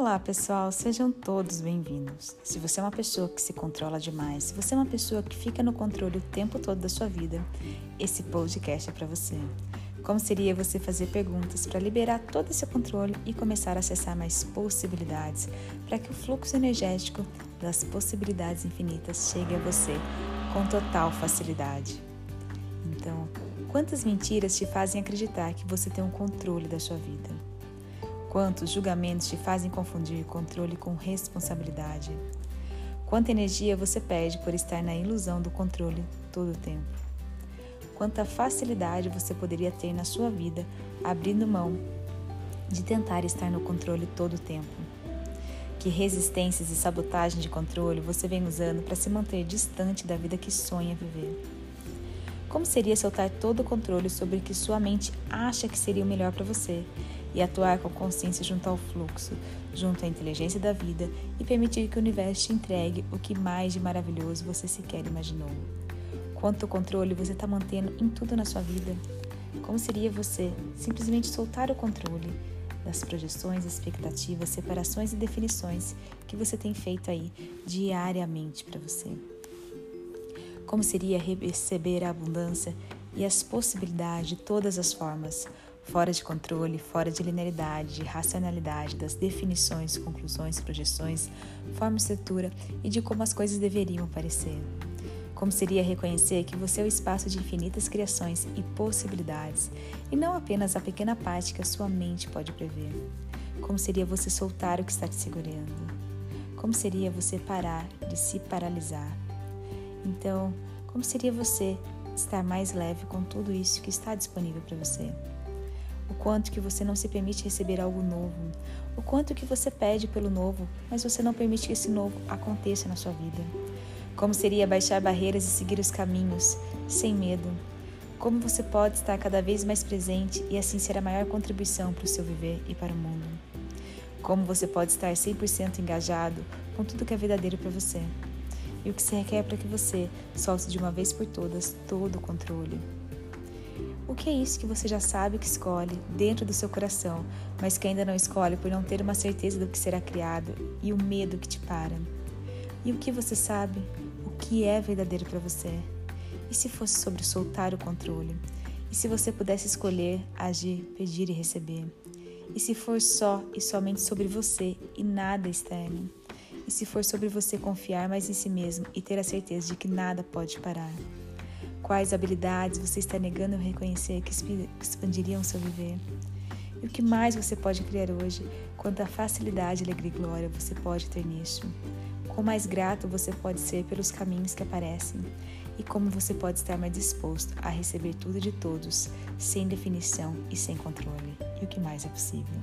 Olá, pessoal, sejam todos bem-vindos. Se você é uma pessoa que se controla demais, se você é uma pessoa que fica no controle o tempo todo da sua vida, esse podcast é para você. Como seria você fazer perguntas para liberar todo esse controle e começar a acessar mais possibilidades para que o fluxo energético das possibilidades infinitas chegue a você com total facilidade? Então, quantas mentiras te fazem acreditar que você tem um controle da sua vida? Quantos julgamentos te fazem confundir controle com responsabilidade? Quanta energia você perde por estar na ilusão do controle todo o tempo? Quanta facilidade você poderia ter na sua vida abrindo mão de tentar estar no controle todo o tempo? Que resistências e sabotagem de controle você vem usando para se manter distante da vida que sonha viver? Como seria soltar todo o controle sobre o que sua mente acha que seria o melhor para você e atuar com consciência junto ao fluxo, junto à inteligência da vida e permitir que o universo te entregue o que mais de maravilhoso você sequer imaginou. Quanto controle você está mantendo em tudo na sua vida? Como seria você simplesmente soltar o controle das projeções, expectativas, separações e definições que você tem feito aí diariamente para você? Como seria receber a abundância e as possibilidades de todas as formas, fora de controle, fora de linearidade, de racionalidade, das definições, conclusões, projeções, forma e estrutura e de como as coisas deveriam parecer. Como seria reconhecer que você é o espaço de infinitas criações e possibilidades, e não apenas a pequena parte que a sua mente pode prever? Como seria você soltar o que está te segurando? Como seria você parar de se paralisar? Então, como seria você estar mais leve com tudo isso que está disponível para você? O quanto que você não se permite receber algo novo, o quanto que você pede pelo novo, mas você não permite que esse novo aconteça na sua vida. Como seria baixar barreiras e seguir os caminhos sem medo? Como você pode estar cada vez mais presente e assim ser a maior contribuição para o seu viver e para o mundo? Como você pode estar 100% engajado com tudo que é verdadeiro para você? E o que se requer para que você solte de uma vez por todas todo o controle? O que é isso que você já sabe que escolhe dentro do seu coração, mas que ainda não escolhe por não ter uma certeza do que será criado e o medo que te para? E o que você sabe? O que é verdadeiro para você? E se fosse sobre soltar o controle? E se você pudesse escolher, agir, pedir e receber? E se for só e somente sobre você e nada externo? E se for sobre você confiar mais em si mesmo e ter a certeza de que nada pode parar? Quais habilidades você está negando reconhecer que expandiriam seu viver? E o que mais você pode criar hoje? Quanta facilidade, alegria e glória você pode ter nisso? Quão mais grato você pode ser pelos caminhos que aparecem? E como você pode estar mais disposto a receber tudo de todos, sem definição e sem controle? E o que mais é possível?